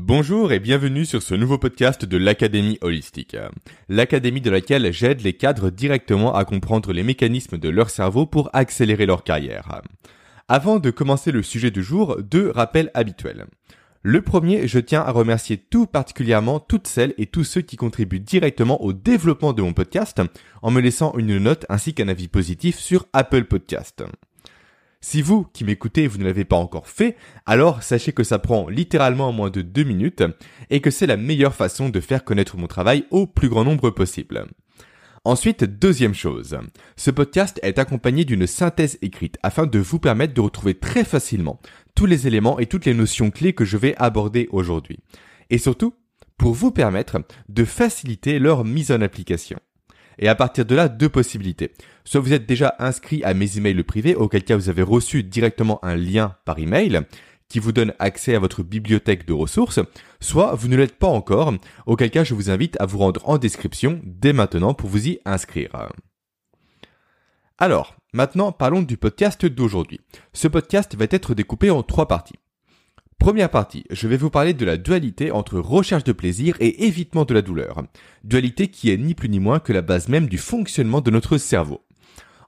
Bonjour et bienvenue sur ce nouveau podcast de l'Académie Holistique. L'académie de laquelle j'aide les cadres directement à comprendre les mécanismes de leur cerveau pour accélérer leur carrière. Avant de commencer le sujet du jour, deux rappels habituels. Le premier, je tiens à remercier tout particulièrement toutes celles et tous ceux qui contribuent directement au développement de mon podcast en me laissant une note ainsi qu'un avis positif sur Apple Podcast. Si vous qui m'écoutez, vous ne l'avez pas encore fait, alors sachez que ça prend littéralement moins de deux minutes et que c'est la meilleure façon de faire connaître mon travail au plus grand nombre possible. Ensuite, deuxième chose, ce podcast est accompagné d'une synthèse écrite afin de vous permettre de retrouver très facilement tous les éléments et toutes les notions clés que je vais aborder aujourd'hui. Et surtout, pour vous permettre de faciliter leur mise en application. Et à partir de là, deux possibilités. Soit vous êtes déjà inscrit à mes emails privés, auquel cas vous avez reçu directement un lien par email qui vous donne accès à votre bibliothèque de ressources, soit vous ne l'êtes pas encore, auquel cas je vous invite à vous rendre en description dès maintenant pour vous y inscrire. Alors, maintenant parlons du podcast d'aujourd'hui. Ce podcast va être découpé en trois parties. Première partie, je vais vous parler de la dualité entre recherche de plaisir et évitement de la douleur. Dualité qui est ni plus ni moins que la base même du fonctionnement de notre cerveau.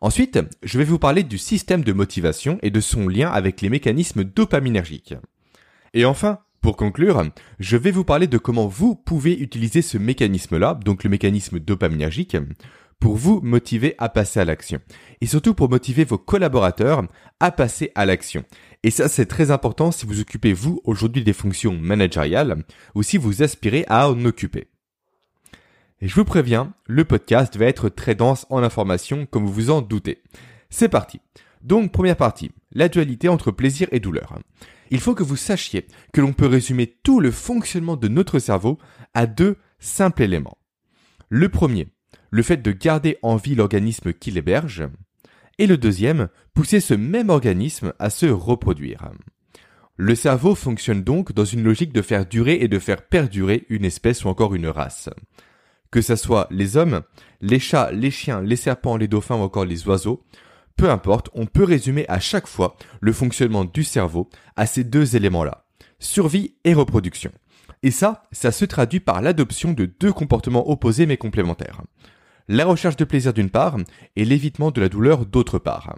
Ensuite, je vais vous parler du système de motivation et de son lien avec les mécanismes dopaminergiques. Et enfin, pour conclure, je vais vous parler de comment vous pouvez utiliser ce mécanisme-là, donc le mécanisme dopaminergique, pour vous motiver à passer à l'action. Et surtout pour motiver vos collaborateurs à passer à l'action. Et ça, c'est très important si vous occupez vous aujourd'hui des fonctions managériales ou si vous aspirez à en occuper. Et je vous préviens, le podcast va être très dense en informations comme vous vous en doutez. C'est parti. Donc, première partie, la dualité entre plaisir et douleur. Il faut que vous sachiez que l'on peut résumer tout le fonctionnement de notre cerveau à deux simples éléments. Le premier, le fait de garder en vie l'organisme qui l'héberge, et le deuxième, pousser ce même organisme à se reproduire. Le cerveau fonctionne donc dans une logique de faire durer et de faire perdurer une espèce ou encore une race. Que ce soit les hommes, les chats, les chiens, les serpents, les dauphins ou encore les oiseaux, peu importe, on peut résumer à chaque fois le fonctionnement du cerveau à ces deux éléments-là, survie et reproduction. Et ça, ça se traduit par l'adoption de deux comportements opposés mais complémentaires la recherche de plaisir d'une part et l'évitement de la douleur d'autre part.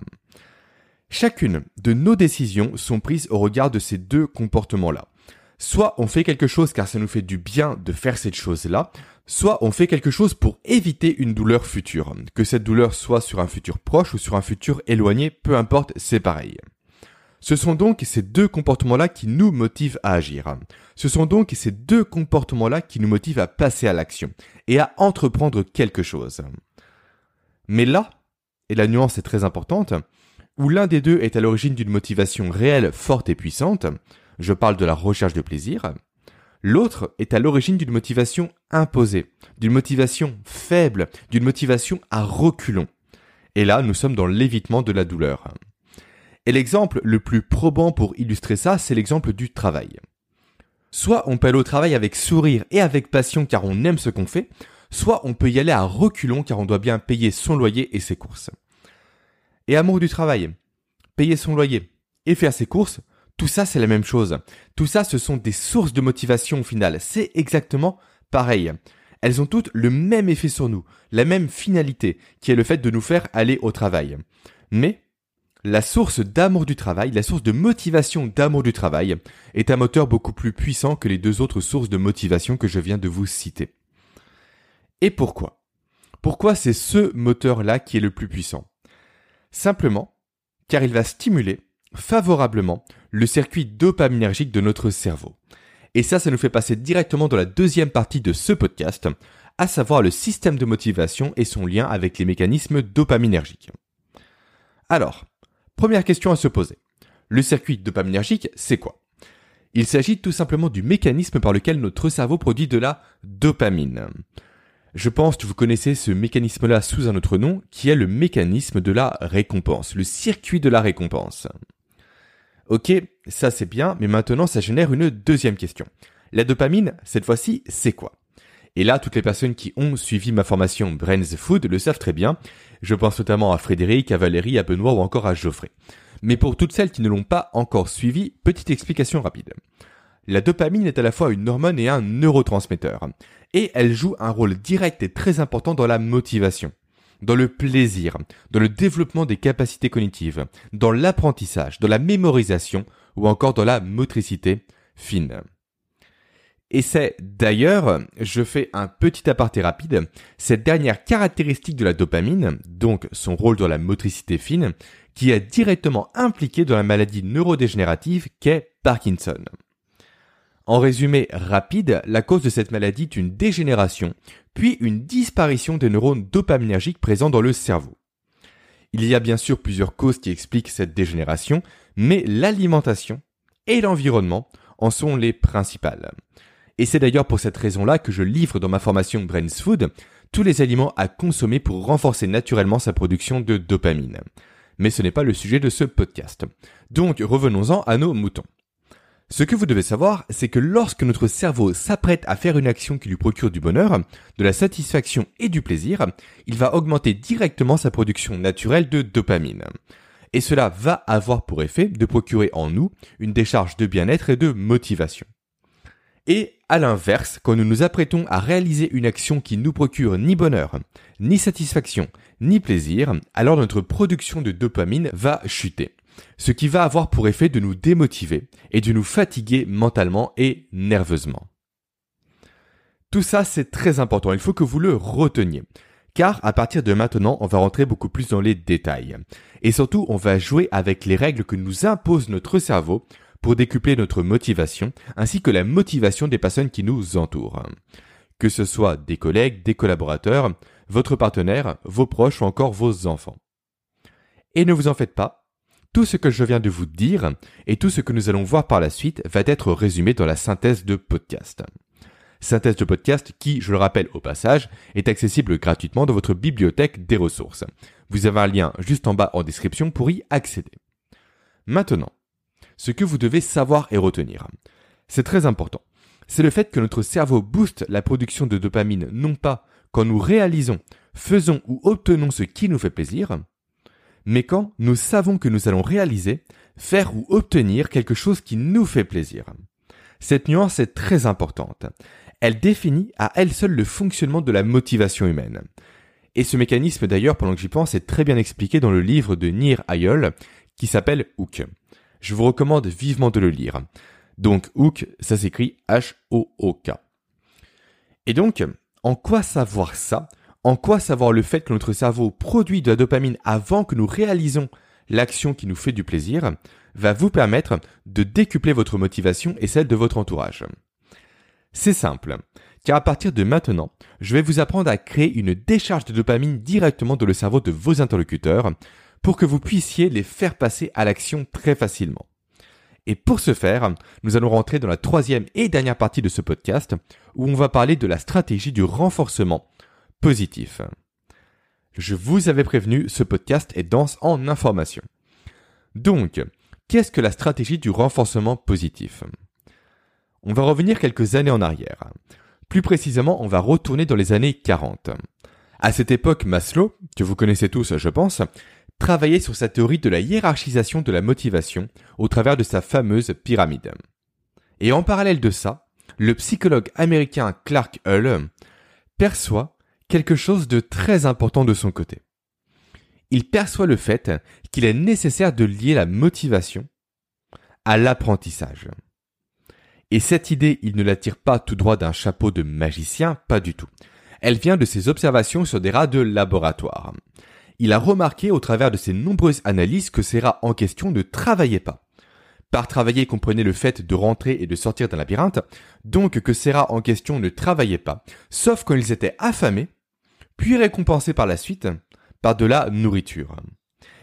Chacune de nos décisions sont prises au regard de ces deux comportements-là. Soit on fait quelque chose car ça nous fait du bien de faire cette chose-là, soit on fait quelque chose pour éviter une douleur future. Que cette douleur soit sur un futur proche ou sur un futur éloigné, peu importe, c'est pareil. Ce sont donc ces deux comportements-là qui nous motivent à agir. Ce sont donc ces deux comportements-là qui nous motivent à passer à l'action et à entreprendre quelque chose. Mais là, et la nuance est très importante, où l'un des deux est à l'origine d'une motivation réelle, forte et puissante, je parle de la recherche de plaisir, l'autre est à l'origine d'une motivation imposée, d'une motivation faible, d'une motivation à reculons. Et là, nous sommes dans l'évitement de la douleur. Et l'exemple le plus probant pour illustrer ça, c'est l'exemple du travail. Soit on peut aller au travail avec sourire et avec passion car on aime ce qu'on fait, soit on peut y aller à reculons car on doit bien payer son loyer et ses courses. Et amour du travail, payer son loyer et faire ses courses, tout ça c'est la même chose. Tout ça ce sont des sources de motivation au final. C'est exactement pareil. Elles ont toutes le même effet sur nous, la même finalité, qui est le fait de nous faire aller au travail. Mais la source d'amour du travail, la source de motivation d'amour du travail, est un moteur beaucoup plus puissant que les deux autres sources de motivation que je viens de vous citer. Et pourquoi? Pourquoi c'est ce moteur-là qui est le plus puissant? Simplement car il va stimuler favorablement le circuit dopaminergique de notre cerveau. Et ça, ça nous fait passer directement dans la deuxième partie de ce podcast, à savoir le système de motivation et son lien avec les mécanismes dopaminergiques. Alors, Première question à se poser. Le circuit dopaminergique, c'est quoi? Il s'agit tout simplement du mécanisme par lequel notre cerveau produit de la dopamine. Je pense que vous connaissez ce mécanisme-là sous un autre nom, qui est le mécanisme de la récompense, le circuit de la récompense. Ok, ça c'est bien, mais maintenant ça génère une deuxième question. La dopamine, cette fois-ci, c'est quoi? Et là, toutes les personnes qui ont suivi ma formation Brains Food le savent très bien. Je pense notamment à Frédéric, à Valérie, à Benoît ou encore à Geoffrey. Mais pour toutes celles qui ne l'ont pas encore suivi, petite explication rapide. la dopamine est à la fois une hormone et un neurotransmetteur. Et elle joue un rôle direct et très important dans la motivation, dans le plaisir, dans le développement des capacités cognitives, dans l'apprentissage, dans la mémorisation ou encore dans la motricité fine. Et c'est d'ailleurs, je fais un petit aparté rapide, cette dernière caractéristique de la dopamine, donc son rôle dans la motricité fine, qui est directement impliqué dans la maladie neurodégénérative qu'est Parkinson. En résumé rapide, la cause de cette maladie est une dégénération, puis une disparition des neurones dopaminergiques présents dans le cerveau. Il y a bien sûr plusieurs causes qui expliquent cette dégénération, mais l'alimentation et l'environnement en sont les principales. Et c'est d'ailleurs pour cette raison-là que je livre dans ma formation Brains Food tous les aliments à consommer pour renforcer naturellement sa production de dopamine. Mais ce n'est pas le sujet de ce podcast. Donc revenons-en à nos moutons. Ce que vous devez savoir, c'est que lorsque notre cerveau s'apprête à faire une action qui lui procure du bonheur, de la satisfaction et du plaisir, il va augmenter directement sa production naturelle de dopamine. Et cela va avoir pour effet de procurer en nous une décharge de bien-être et de motivation. Et à l'inverse, quand nous nous apprêtons à réaliser une action qui nous procure ni bonheur, ni satisfaction, ni plaisir, alors notre production de dopamine va chuter. Ce qui va avoir pour effet de nous démotiver et de nous fatiguer mentalement et nerveusement. Tout ça, c'est très important. Il faut que vous le reteniez. Car à partir de maintenant, on va rentrer beaucoup plus dans les détails. Et surtout, on va jouer avec les règles que nous impose notre cerveau pour décupler notre motivation ainsi que la motivation des personnes qui nous entourent. Que ce soit des collègues, des collaborateurs, votre partenaire, vos proches ou encore vos enfants. Et ne vous en faites pas, tout ce que je viens de vous dire et tout ce que nous allons voir par la suite va être résumé dans la synthèse de podcast. Synthèse de podcast qui, je le rappelle au passage, est accessible gratuitement dans votre bibliothèque des ressources. Vous avez un lien juste en bas en description pour y accéder. Maintenant, ce que vous devez savoir et retenir. C'est très important. C'est le fait que notre cerveau booste la production de dopamine non pas quand nous réalisons, faisons ou obtenons ce qui nous fait plaisir, mais quand nous savons que nous allons réaliser, faire ou obtenir quelque chose qui nous fait plaisir. Cette nuance est très importante. Elle définit à elle seule le fonctionnement de la motivation humaine. Et ce mécanisme d'ailleurs, pendant que j'y pense, est très bien expliqué dans le livre de Nir Ayol qui s'appelle Hook je vous recommande vivement de le lire. Donc Hook, ça s'écrit H-O-O-K. Et donc, en quoi savoir ça? En quoi savoir le fait que notre cerveau produit de la dopamine avant que nous réalisons l'action qui nous fait du plaisir va vous permettre de décupler votre motivation et celle de votre entourage. C'est simple, car à partir de maintenant, je vais vous apprendre à créer une décharge de dopamine directement dans le cerveau de vos interlocuteurs pour que vous puissiez les faire passer à l'action très facilement. Et pour ce faire, nous allons rentrer dans la troisième et dernière partie de ce podcast où on va parler de la stratégie du renforcement positif. Je vous avais prévenu, ce podcast est dense en informations. Donc, qu'est-ce que la stratégie du renforcement positif? On va revenir quelques années en arrière. Plus précisément, on va retourner dans les années 40. À cette époque, Maslow, que vous connaissez tous, je pense, travaillait sur sa théorie de la hiérarchisation de la motivation au travers de sa fameuse pyramide. Et en parallèle de ça, le psychologue américain Clark Hull perçoit quelque chose de très important de son côté. Il perçoit le fait qu'il est nécessaire de lier la motivation à l'apprentissage. Et cette idée, il ne la tire pas tout droit d'un chapeau de magicien, pas du tout. Elle vient de ses observations sur des rats de laboratoire il a remarqué au travers de ses nombreuses analyses que ces rats en question ne travaillaient pas. Par travailler comprenait le fait de rentrer et de sortir d'un labyrinthe, donc que ces rats en question ne travaillaient pas, sauf quand ils étaient affamés, puis récompensés par la suite par de la nourriture.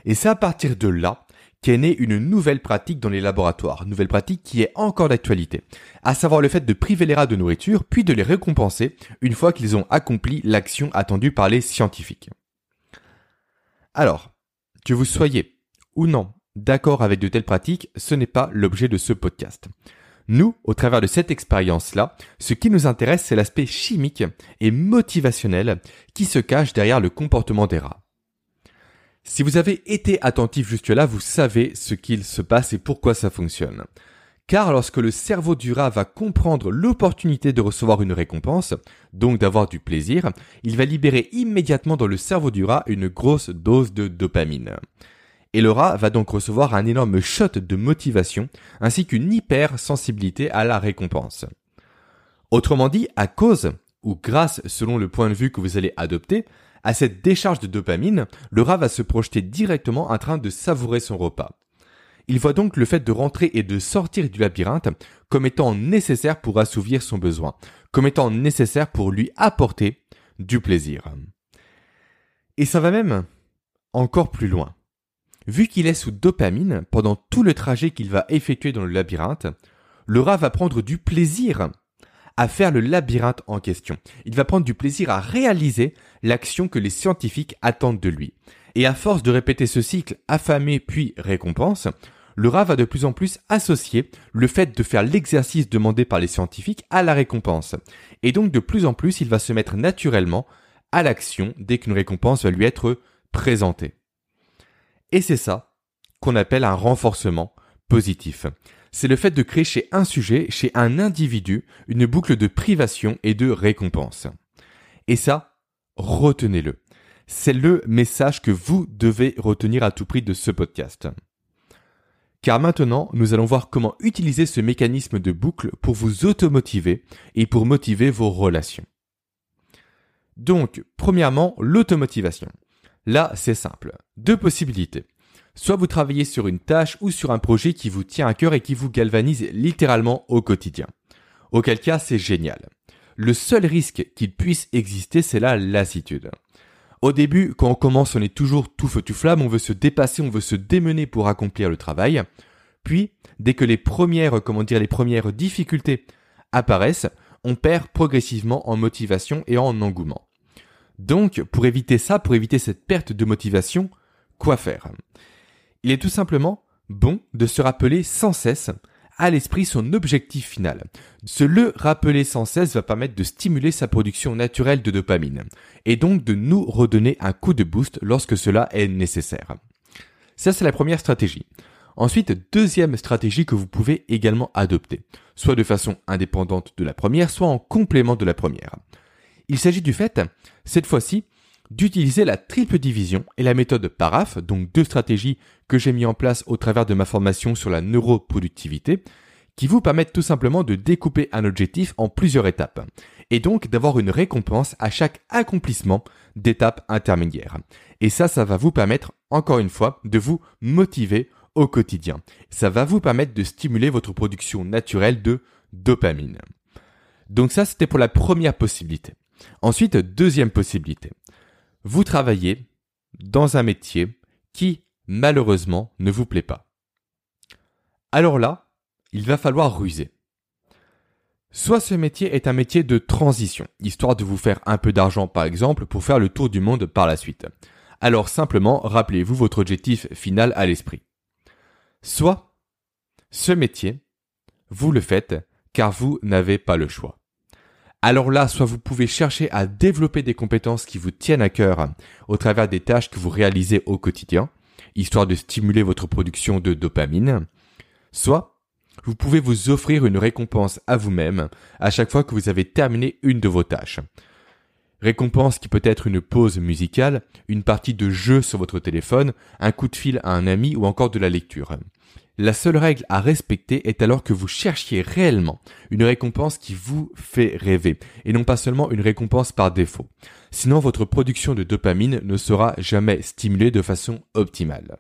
Et c'est à partir de là qu'est née une nouvelle pratique dans les laboratoires, nouvelle pratique qui est encore d'actualité, à savoir le fait de priver les rats de nourriture, puis de les récompenser une fois qu'ils ont accompli l'action attendue par les scientifiques. Alors, que vous soyez ou non d'accord avec de telles pratiques, ce n'est pas l'objet de ce podcast. Nous, au travers de cette expérience-là, ce qui nous intéresse, c'est l'aspect chimique et motivationnel qui se cache derrière le comportement des rats. Si vous avez été attentif jusque-là, vous savez ce qu'il se passe et pourquoi ça fonctionne. Car lorsque le cerveau du rat va comprendre l'opportunité de recevoir une récompense, donc d'avoir du plaisir, il va libérer immédiatement dans le cerveau du rat une grosse dose de dopamine. Et le rat va donc recevoir un énorme shot de motivation ainsi qu'une hypersensibilité à la récompense. Autrement dit, à cause, ou grâce selon le point de vue que vous allez adopter, à cette décharge de dopamine, le rat va se projeter directement en train de savourer son repas. Il voit donc le fait de rentrer et de sortir du labyrinthe comme étant nécessaire pour assouvir son besoin, comme étant nécessaire pour lui apporter du plaisir. Et ça va même encore plus loin. Vu qu'il est sous dopamine pendant tout le trajet qu'il va effectuer dans le labyrinthe, le rat va prendre du plaisir à faire le labyrinthe en question. Il va prendre du plaisir à réaliser l'action que les scientifiques attendent de lui. Et à force de répéter ce cycle affamé puis récompense, le rat va de plus en plus associer le fait de faire l'exercice demandé par les scientifiques à la récompense. Et donc de plus en plus, il va se mettre naturellement à l'action dès qu'une récompense va lui être présentée. Et c'est ça qu'on appelle un renforcement positif. C'est le fait de créer chez un sujet, chez un individu, une boucle de privation et de récompense. Et ça, retenez-le. C'est le message que vous devez retenir à tout prix de ce podcast. Car maintenant, nous allons voir comment utiliser ce mécanisme de boucle pour vous automotiver et pour motiver vos relations. Donc, premièrement, l'automotivation. Là, c'est simple. Deux possibilités. Soit vous travaillez sur une tâche ou sur un projet qui vous tient à cœur et qui vous galvanise littéralement au quotidien. Auquel cas, c'est génial. Le seul risque qu'il puisse exister, c'est la lassitude. Au début, quand on commence, on est toujours tout feu tout flamme, on veut se dépasser, on veut se démener pour accomplir le travail. Puis, dès que les premières, comment dire, les premières difficultés apparaissent, on perd progressivement en motivation et en engouement. Donc, pour éviter ça, pour éviter cette perte de motivation, quoi faire? Il est tout simplement bon de se rappeler sans cesse à l'esprit son objectif final. Se le rappeler sans cesse va permettre de stimuler sa production naturelle de dopamine, et donc de nous redonner un coup de boost lorsque cela est nécessaire. Ça, c'est la première stratégie. Ensuite, deuxième stratégie que vous pouvez également adopter, soit de façon indépendante de la première, soit en complément de la première. Il s'agit du fait, cette fois-ci, d'utiliser la triple division et la méthode PARAF, donc deux stratégies que j'ai mis en place au travers de ma formation sur la neuroproductivité, qui vous permettent tout simplement de découper un objectif en plusieurs étapes, et donc d'avoir une récompense à chaque accomplissement d'étapes intermédiaires. Et ça, ça va vous permettre, encore une fois, de vous motiver au quotidien. Ça va vous permettre de stimuler votre production naturelle de dopamine. Donc ça, c'était pour la première possibilité. Ensuite, deuxième possibilité vous travaillez dans un métier qui, malheureusement, ne vous plaît pas. Alors là, il va falloir ruser. Soit ce métier est un métier de transition, histoire de vous faire un peu d'argent par exemple pour faire le tour du monde par la suite. Alors simplement, rappelez-vous votre objectif final à l'esprit. Soit ce métier, vous le faites car vous n'avez pas le choix alors là, soit vous pouvez chercher à développer des compétences qui vous tiennent à cœur au travers des tâches que vous réalisez au quotidien, histoire de stimuler votre production de dopamine, soit vous pouvez vous offrir une récompense à vous-même à chaque fois que vous avez terminé une de vos tâches. Récompense qui peut être une pause musicale, une partie de jeu sur votre téléphone, un coup de fil à un ami ou encore de la lecture. La seule règle à respecter est alors que vous cherchiez réellement une récompense qui vous fait rêver, et non pas seulement une récompense par défaut. Sinon votre production de dopamine ne sera jamais stimulée de façon optimale.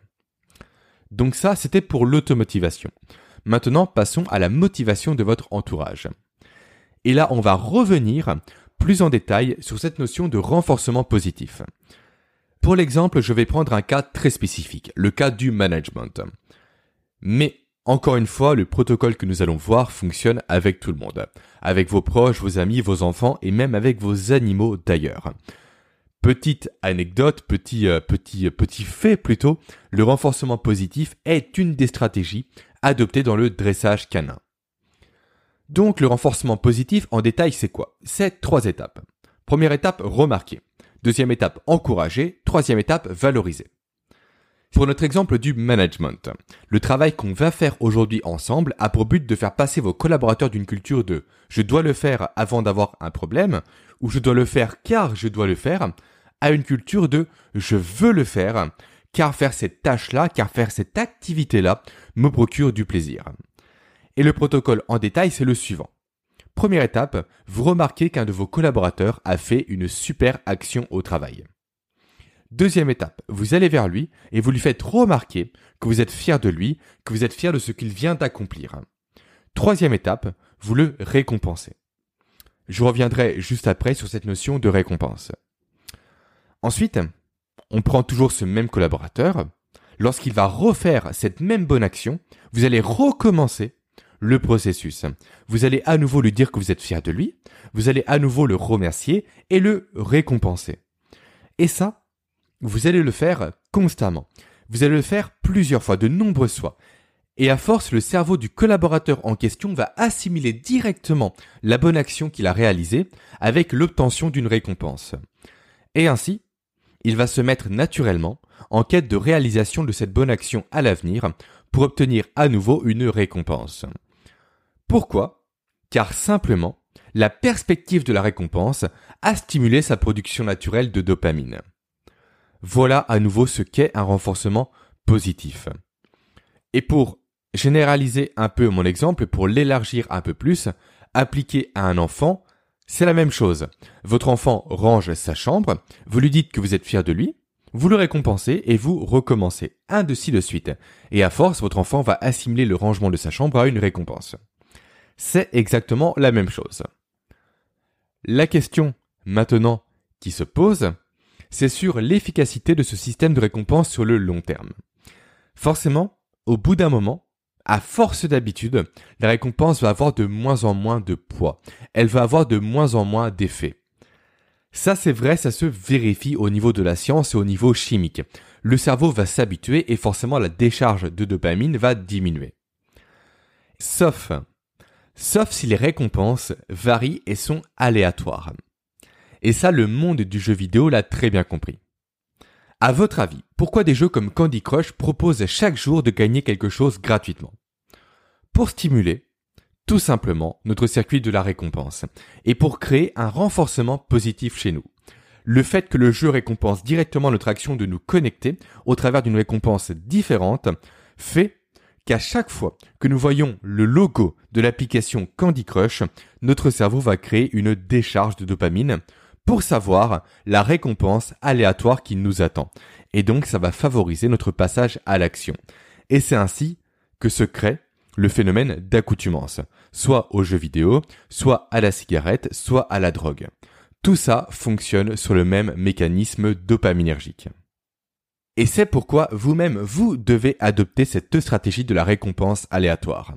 Donc ça, c'était pour l'automotivation. Maintenant, passons à la motivation de votre entourage. Et là, on va revenir plus en détail sur cette notion de renforcement positif. Pour l'exemple, je vais prendre un cas très spécifique, le cas du management. Mais encore une fois, le protocole que nous allons voir fonctionne avec tout le monde, avec vos proches, vos amis, vos enfants et même avec vos animaux d'ailleurs. Petite anecdote, petit euh, petit euh, petit fait plutôt, le renforcement positif est une des stratégies adoptées dans le dressage canin. Donc le renforcement positif en détail c'est quoi? C'est trois étapes. Première étape, remarquer. Deuxième étape, encourager. Troisième étape, valoriser. Pour notre exemple du management, le travail qu'on va faire aujourd'hui ensemble a pour but de faire passer vos collaborateurs d'une culture de je dois le faire avant d'avoir un problème ou je dois le faire car je dois le faire à une culture de je veux le faire car faire cette tâche-là, car faire cette activité-là me procure du plaisir. Et le protocole en détail, c'est le suivant. Première étape, vous remarquez qu'un de vos collaborateurs a fait une super action au travail. Deuxième étape, vous allez vers lui et vous lui faites remarquer que vous êtes fier de lui, que vous êtes fier de ce qu'il vient d'accomplir. Troisième étape, vous le récompensez. Je reviendrai juste après sur cette notion de récompense. Ensuite, on prend toujours ce même collaborateur. Lorsqu'il va refaire cette même bonne action, vous allez recommencer le processus. Vous allez à nouveau lui dire que vous êtes fier de lui, vous allez à nouveau le remercier et le récompenser. Et ça, vous allez le faire constamment. Vous allez le faire plusieurs fois, de nombreuses fois. Et à force, le cerveau du collaborateur en question va assimiler directement la bonne action qu'il a réalisée avec l'obtention d'une récompense. Et ainsi, il va se mettre naturellement en quête de réalisation de cette bonne action à l'avenir pour obtenir à nouveau une récompense. Pourquoi? Car simplement, la perspective de la récompense a stimulé sa production naturelle de dopamine. Voilà à nouveau ce qu'est un renforcement positif. Et pour généraliser un peu mon exemple, pour l'élargir un peu plus, appliquer à un enfant, c'est la même chose. Votre enfant range sa chambre, vous lui dites que vous êtes fier de lui, vous le récompensez et vous recommencez, un de de suite. Et à force, votre enfant va assimiler le rangement de sa chambre à une récompense. C'est exactement la même chose. La question maintenant qui se pose, c'est sur l'efficacité de ce système de récompense sur le long terme. Forcément, au bout d'un moment, à force d'habitude, la récompense va avoir de moins en moins de poids. Elle va avoir de moins en moins d'effet. Ça c'est vrai, ça se vérifie au niveau de la science et au niveau chimique. Le cerveau va s'habituer et forcément la décharge de dopamine va diminuer. Sauf, sauf si les récompenses varient et sont aléatoires. Et ça, le monde du jeu vidéo l'a très bien compris. À votre avis, pourquoi des jeux comme Candy Crush proposent chaque jour de gagner quelque chose gratuitement? Pour stimuler, tout simplement, notre circuit de la récompense, et pour créer un renforcement positif chez nous. Le fait que le jeu récompense directement notre action de nous connecter au travers d'une récompense différente fait qu'à chaque fois que nous voyons le logo de l'application Candy Crush, notre cerveau va créer une décharge de dopamine pour savoir la récompense aléatoire qui nous attend. Et donc ça va favoriser notre passage à l'action. Et c'est ainsi que se crée le phénomène d'accoutumance, soit aux jeux vidéo, soit à la cigarette, soit à la drogue. Tout ça fonctionne sur le même mécanisme dopaminergique. Et c'est pourquoi vous-même, vous devez adopter cette stratégie de la récompense aléatoire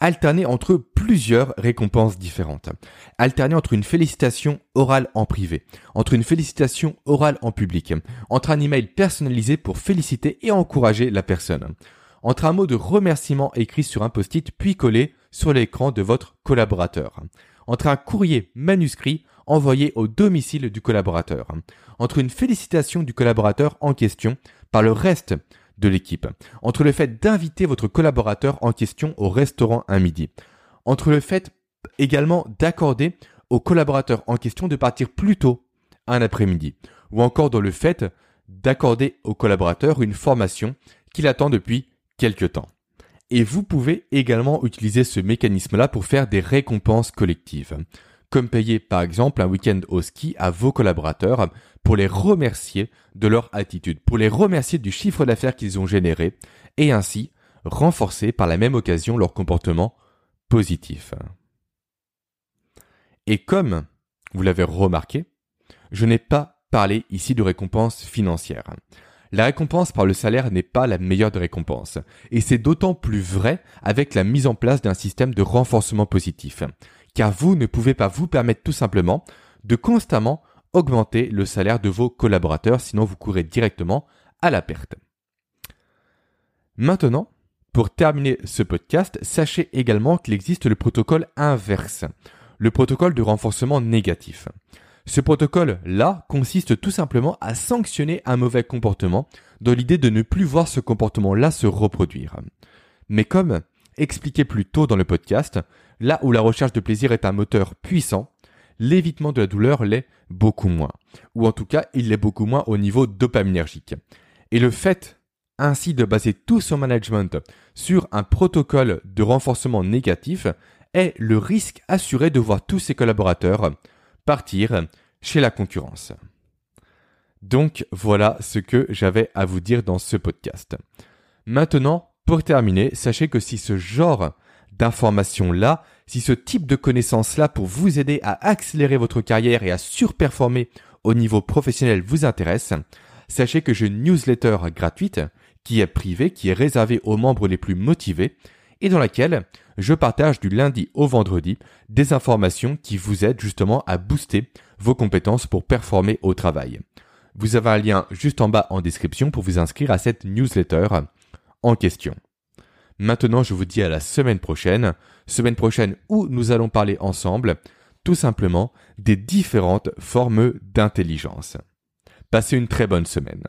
alterner entre plusieurs récompenses différentes. Alterner entre une félicitation orale en privé, entre une félicitation orale en public, entre un email personnalisé pour féliciter et encourager la personne, entre un mot de remerciement écrit sur un post-it puis collé sur l'écran de votre collaborateur, entre un courrier manuscrit envoyé au domicile du collaborateur, entre une félicitation du collaborateur en question par le reste de l'équipe, entre le fait d'inviter votre collaborateur en question au restaurant un midi, entre le fait également d'accorder au collaborateur en question de partir plus tôt un après-midi, ou encore dans le fait d'accorder au collaborateur une formation qu'il attend depuis quelque temps. Et vous pouvez également utiliser ce mécanisme-là pour faire des récompenses collectives comme payer par exemple un week-end au ski à vos collaborateurs pour les remercier de leur attitude, pour les remercier du chiffre d'affaires qu'ils ont généré et ainsi renforcer par la même occasion leur comportement positif. Et comme vous l'avez remarqué, je n'ai pas parlé ici de récompense financière. La récompense par le salaire n'est pas la meilleure des récompenses, et c'est d'autant plus vrai avec la mise en place d'un système de renforcement positif car vous ne pouvez pas vous permettre tout simplement de constamment augmenter le salaire de vos collaborateurs, sinon vous courez directement à la perte. Maintenant, pour terminer ce podcast, sachez également qu'il existe le protocole inverse, le protocole de renforcement négatif. Ce protocole-là consiste tout simplement à sanctionner un mauvais comportement dans l'idée de ne plus voir ce comportement-là se reproduire. Mais comme expliqué plus tôt dans le podcast, là où la recherche de plaisir est un moteur puissant, l'évitement de la douleur l'est beaucoup moins. Ou en tout cas, il l'est beaucoup moins au niveau dopaminergique. Et le fait ainsi de baser tout son management sur un protocole de renforcement négatif est le risque assuré de voir tous ses collaborateurs partir chez la concurrence. Donc voilà ce que j'avais à vous dire dans ce podcast. Maintenant, pour terminer, sachez que si ce genre d'informations-là, si ce type de connaissances-là pour vous aider à accélérer votre carrière et à surperformer au niveau professionnel vous intéresse, sachez que j'ai une newsletter gratuite qui est privée, qui est réservée aux membres les plus motivés et dans laquelle je partage du lundi au vendredi des informations qui vous aident justement à booster vos compétences pour performer au travail. Vous avez un lien juste en bas en description pour vous inscrire à cette newsletter en question. Maintenant, je vous dis à la semaine prochaine, semaine prochaine où nous allons parler ensemble tout simplement des différentes formes d'intelligence. Passez une très bonne semaine.